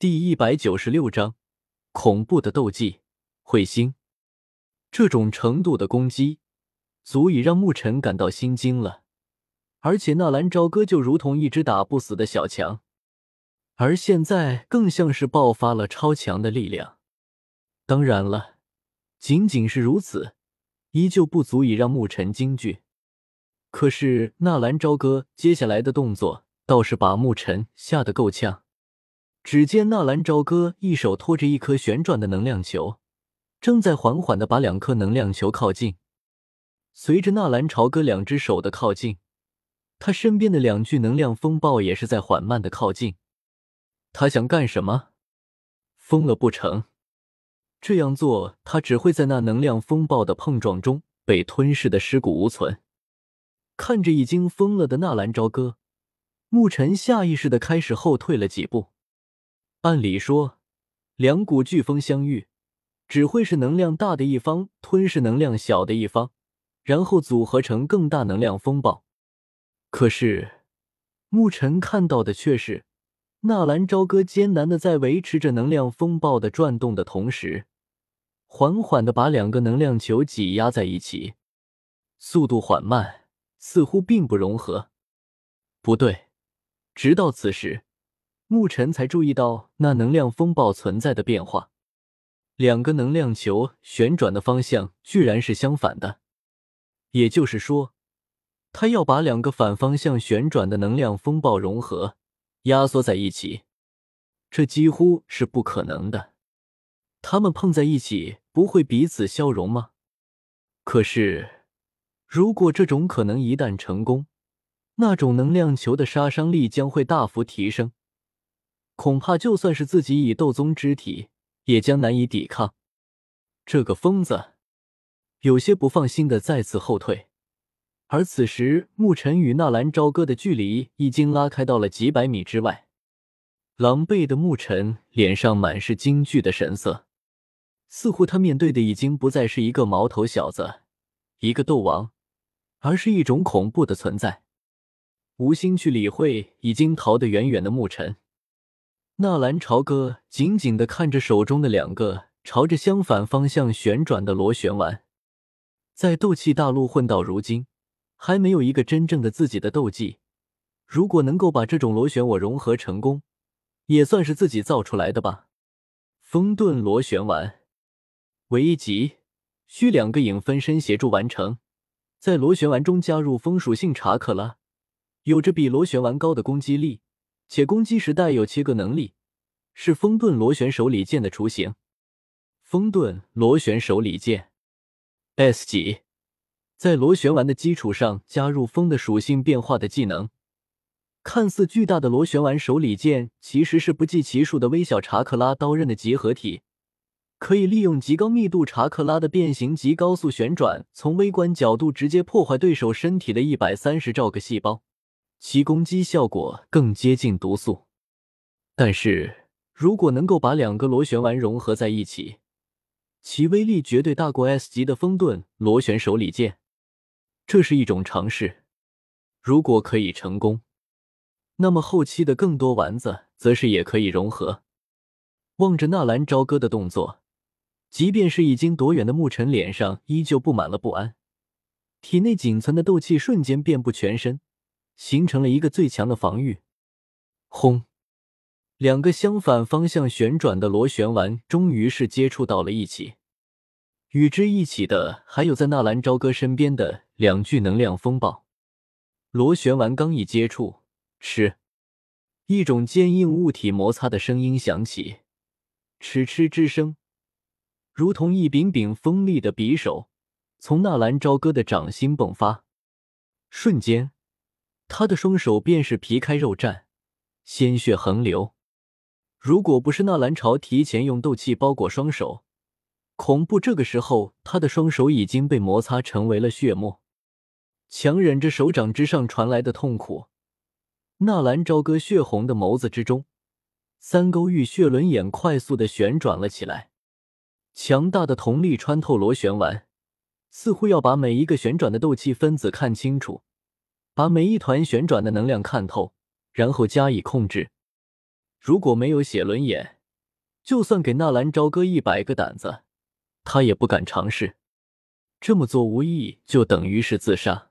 第一百九十六章，恐怖的斗技彗星。这种程度的攻击，足以让牧尘感到心惊了。而且纳兰朝歌就如同一只打不死的小强，而现在更像是爆发了超强的力量。当然了，仅仅是如此，依旧不足以让牧尘惊惧。可是纳兰朝歌接下来的动作，倒是把牧尘吓得够呛。只见纳兰朝歌一手托着一颗旋转的能量球，正在缓缓的把两颗能量球靠近。随着纳兰朝歌两只手的靠近，他身边的两具能量风暴也是在缓慢的靠近。他想干什么？疯了不成？这样做，他只会在那能量风暴的碰撞中被吞噬的尸骨无存。看着已经疯了的纳兰朝歌，牧尘下意识的开始后退了几步。按理说，两股飓风相遇，只会是能量大的一方吞噬能量小的一方，然后组合成更大能量风暴。可是，牧尘看到的却是纳兰朝歌艰难的在维持着能量风暴的转动的同时，缓缓的把两个能量球挤压在一起，速度缓慢，似乎并不融合。不对，直到此时。牧尘才注意到那能量风暴存在的变化，两个能量球旋转的方向居然是相反的，也就是说，他要把两个反方向旋转的能量风暴融合、压缩在一起，这几乎是不可能的。他们碰在一起不会彼此消融吗？可是，如果这种可能一旦成功，那种能量球的杀伤力将会大幅提升。恐怕就算是自己以斗宗之体，也将难以抵抗。这个疯子有些不放心的再次后退，而此时牧尘与纳兰朝歌的距离已经拉开到了几百米之外。狼狈的牧尘脸上满是惊惧的神色，似乎他面对的已经不再是一个毛头小子，一个斗王，而是一种恐怖的存在。无心去理会已经逃得远远的牧尘。纳兰朝歌紧紧的看着手中的两个朝着相反方向旋转的螺旋丸，在斗气大陆混到如今，还没有一个真正的自己的斗技。如果能够把这种螺旋我融合成功，也算是自己造出来的吧。风遁螺旋丸，为一级，需两个影分身协助完成。在螺旋丸中加入风属性查克拉，有着比螺旋丸高的攻击力。且攻击时带有切割能力，是风遁螺旋手里剑的雏形。风遁螺旋手里剑，S 级，在螺旋丸的基础上加入风的属性变化的技能。看似巨大的螺旋丸手里剑，其实是不计其数的微小查克拉刀刃的集合体，可以利用极高密度查克拉的变形及高速旋转，从微观角度直接破坏对手身体的一百三十兆个细胞。其攻击效果更接近毒素，但是如果能够把两个螺旋丸融合在一起，其威力绝对大过 S 级的风遁螺旋手里剑。这是一种尝试，如果可以成功，那么后期的更多丸子则是也可以融合。望着纳兰朝歌的动作，即便是已经躲远的牧尘脸上依旧布满了不安，体内仅存的斗气瞬间遍布全身。形成了一个最强的防御。轰！两个相反方向旋转的螺旋丸终于是接触到了一起。与之一起的还有在纳兰朝歌身边的两具能量风暴。螺旋丸刚一接触，嗤！一种坚硬物体摩擦的声音响起，哧哧之声，如同一柄柄锋利的匕首从纳兰朝歌的掌心迸发，瞬间。他的双手便是皮开肉绽，鲜血横流。如果不是纳兰朝提前用斗气包裹双手，恐怖这个时候他的双手已经被摩擦成为了血沫。强忍着手掌之上传来的痛苦，纳兰朝歌血红的眸子之中，三勾玉血轮眼快速的旋转了起来。强大的瞳力穿透螺旋丸，似乎要把每一个旋转的斗气分子看清楚。把每一团旋转的能量看透，然后加以控制。如果没有写轮眼，就算给纳兰朝歌一百个胆子，他也不敢尝试。这么做无异就等于是自杀。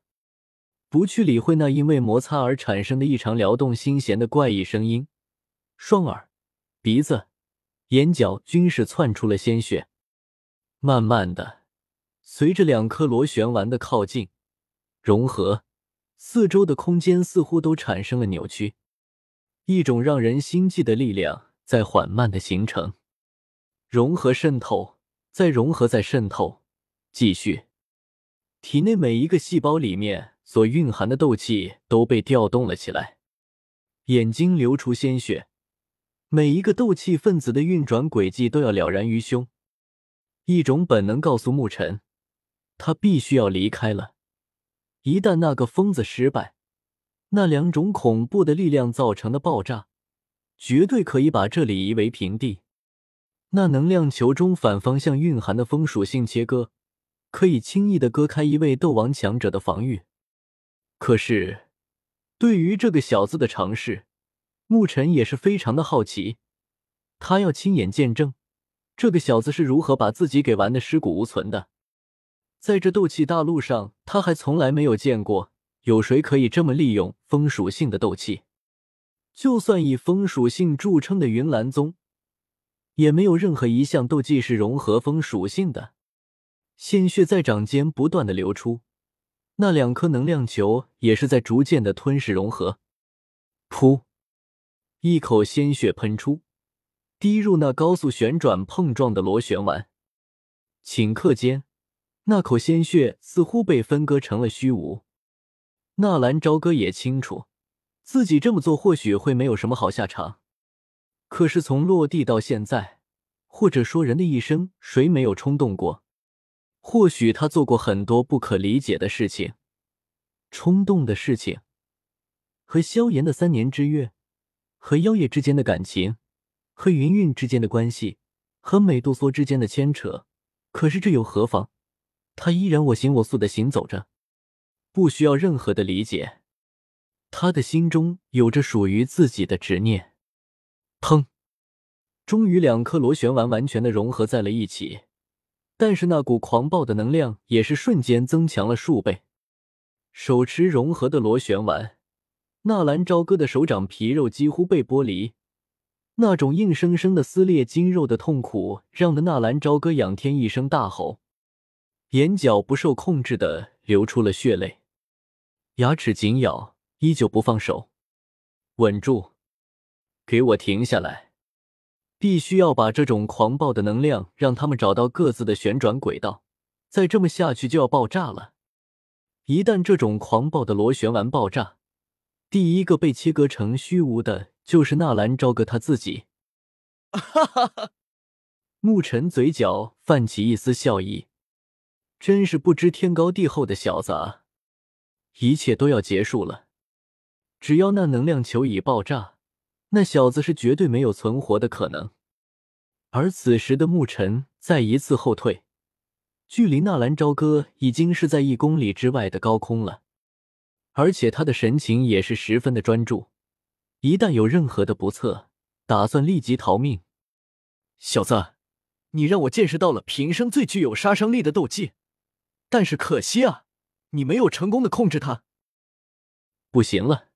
不去理会那因为摩擦而产生的异常撩动心弦的怪异声音，双耳、鼻子、眼角均是窜出了鲜血。慢慢的，随着两颗螺旋丸的靠近、融合，四周的空间似乎都产生了扭曲，一种让人心悸的力量在缓慢的形成，融合渗透，再融合再渗透，继续，体内每一个细胞里面。所蕴含的斗气都被调动了起来，眼睛流出鲜血，每一个斗气分子的运转轨迹都要了然于胸。一种本能告诉牧尘，他必须要离开了。一旦那个疯子失败，那两种恐怖的力量造成的爆炸，绝对可以把这里夷为平地。那能量球中反方向蕴含的风属性切割，可以轻易的割开一位斗王强者的防御。可是，对于这个小子的尝试，牧尘也是非常的好奇。他要亲眼见证这个小子是如何把自己给玩的尸骨无存的。在这斗气大陆上，他还从来没有见过有谁可以这么利用风属性的斗气。就算以风属性著称的云岚宗，也没有任何一项斗技是融合风属性的。鲜血在掌间不断的流出。那两颗能量球也是在逐渐的吞噬融合，噗！一口鲜血喷出，滴入那高速旋转碰撞的螺旋丸。顷刻间，那口鲜血似乎被分割成了虚无。纳兰朝歌也清楚，自己这么做或许会没有什么好下场。可是从落地到现在，或者说人的一生，谁没有冲动过？或许他做过很多不可理解的事情，冲动的事情，和萧炎的三年之约，和妖夜之间的感情，和云韵之间的关系，和美杜莎之间的牵扯。可是这又何妨？他依然我行我素的行走着，不需要任何的理解。他的心中有着属于自己的执念。砰！终于，两颗螺旋丸完全的融合在了一起。但是那股狂暴的能量也是瞬间增强了数倍。手持融合的螺旋丸，纳兰朝歌的手掌皮肉几乎被剥离，那种硬生生的撕裂筋肉的痛苦，让的纳兰朝歌仰天一声大吼，眼角不受控制的流出了血泪，牙齿紧咬，依旧不放手。稳住，给我停下来！必须要把这种狂暴的能量让他们找到各自的旋转轨道，再这么下去就要爆炸了。一旦这种狂暴的螺旋丸爆炸，第一个被切割成虚无的就是纳兰朝歌他自己。哈哈哈！沐尘嘴角泛起一丝笑意，真是不知天高地厚的小子啊！一切都要结束了，只要那能量球已爆炸。那小子是绝对没有存活的可能，而此时的牧尘再一次后退，距离纳兰朝歌已经是在一公里之外的高空了，而且他的神情也是十分的专注，一旦有任何的不测，打算立即逃命。小子，你让我见识到了平生最具有杀伤力的斗技，但是可惜啊，你没有成功的控制他。不行了。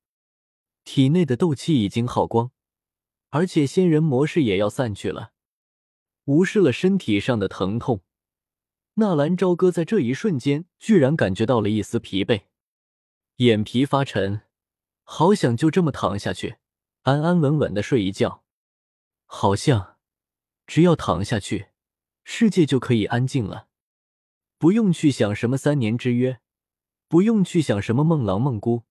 体内的斗气已经耗光，而且仙人模式也要散去了。无视了身体上的疼痛，纳兰朝歌在这一瞬间居然感觉到了一丝疲惫，眼皮发沉，好想就这么躺下去，安安稳稳的睡一觉。好像只要躺下去，世界就可以安静了，不用去想什么三年之约，不用去想什么梦郎梦姑。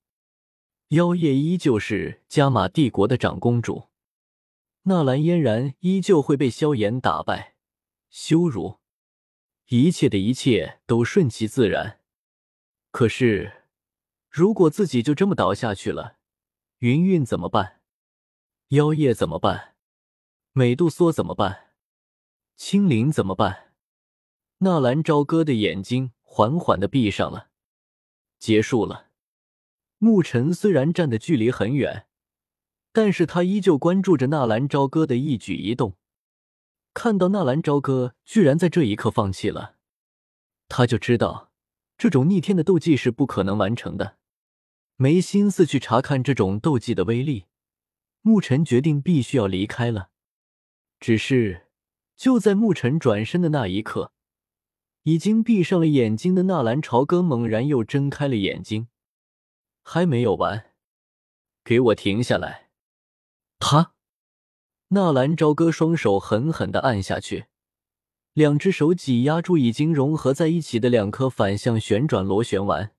妖夜依旧是加玛帝国的长公主，纳兰嫣然依旧会被萧炎打败、羞辱，一切的一切都顺其自然。可是，如果自己就这么倒下去了，云韵怎么办？妖夜怎么办？美杜莎怎么办？青灵怎么办？纳兰朝歌的眼睛缓缓的闭上了，结束了。牧尘虽然站的距离很远，但是他依旧关注着纳兰朝歌的一举一动。看到纳兰朝歌居然在这一刻放弃了，他就知道这种逆天的斗技是不可能完成的，没心思去查看这种斗技的威力。牧尘决定必须要离开了。只是就在牧尘转身的那一刻，已经闭上了眼睛的纳兰朝歌猛然又睁开了眼睛。还没有完，给我停下来！他。纳兰朝歌双手狠狠的按下去，两只手挤压住已经融合在一起的两颗反向旋转螺旋丸，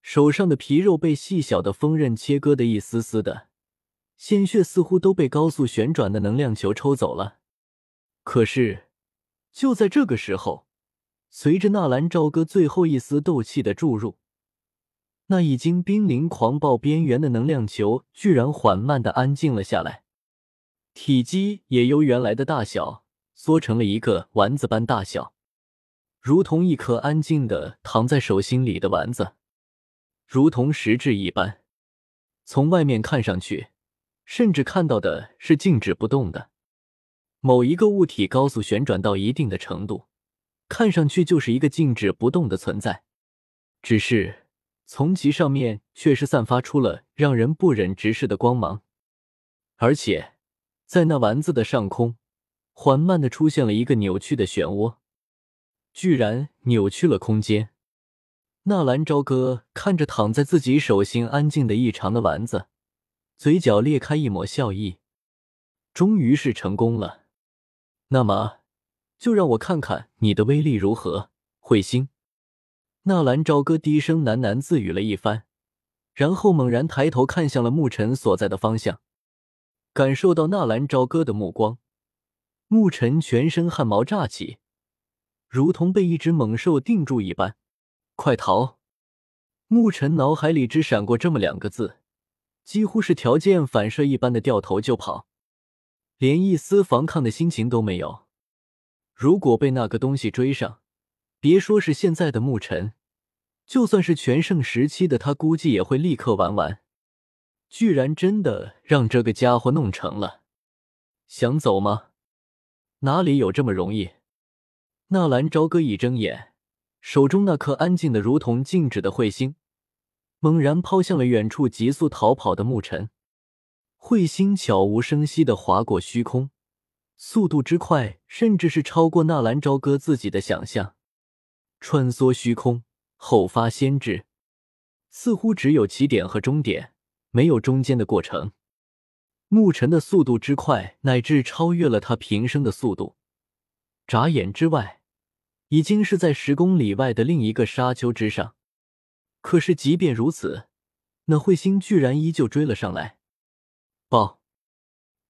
手上的皮肉被细小的锋刃切割的一丝丝的，鲜血似乎都被高速旋转的能量球抽走了。可是，就在这个时候，随着纳兰朝歌最后一丝斗气的注入，那已经濒临狂暴边缘的能量球居然缓慢的安静了下来。体积也由原来的大小缩成了一个丸子般大小，如同一颗安静的躺在手心里的丸子，如同实质一般。从外面看上去，甚至看到的是静止不动的某一个物体高速旋转到一定的程度，看上去就是一个静止不动的存在。只是从其上面却是散发出了让人不忍直视的光芒，而且。在那丸子的上空，缓慢的出现了一个扭曲的漩涡，居然扭曲了空间。纳兰朝歌看着躺在自己手心安静的异常的丸子，嘴角裂开一抹笑意。终于是成功了，那么就让我看看你的威力如何，彗星。纳兰朝歌低声喃喃自语了一番，然后猛然抬头看向了牧尘所在的方向。感受到纳兰朝歌的目光，牧尘全身汗毛炸起，如同被一只猛兽定住一般。快逃！牧尘脑海里只闪过这么两个字，几乎是条件反射一般的掉头就跑，连一丝防抗的心情都没有。如果被那个东西追上，别说是现在的牧尘，就算是全盛时期的他，估计也会立刻玩完。居然真的让这个家伙弄成了，想走吗？哪里有这么容易？纳兰朝歌一睁眼，手中那颗安静的如同静止的彗星，猛然抛向了远处急速逃跑的牧尘。彗星悄无声息的划过虚空，速度之快，甚至是超过纳兰朝歌自己的想象。穿梭虚空，后发先至，似乎只有起点和终点。没有中间的过程，牧尘的速度之快，乃至超越了他平生的速度。眨眼之外，已经是在十公里外的另一个沙丘之上。可是，即便如此，那彗星居然依旧追了上来。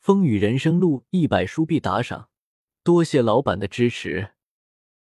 风雨人生路一百书币打赏，多谢老板的支持。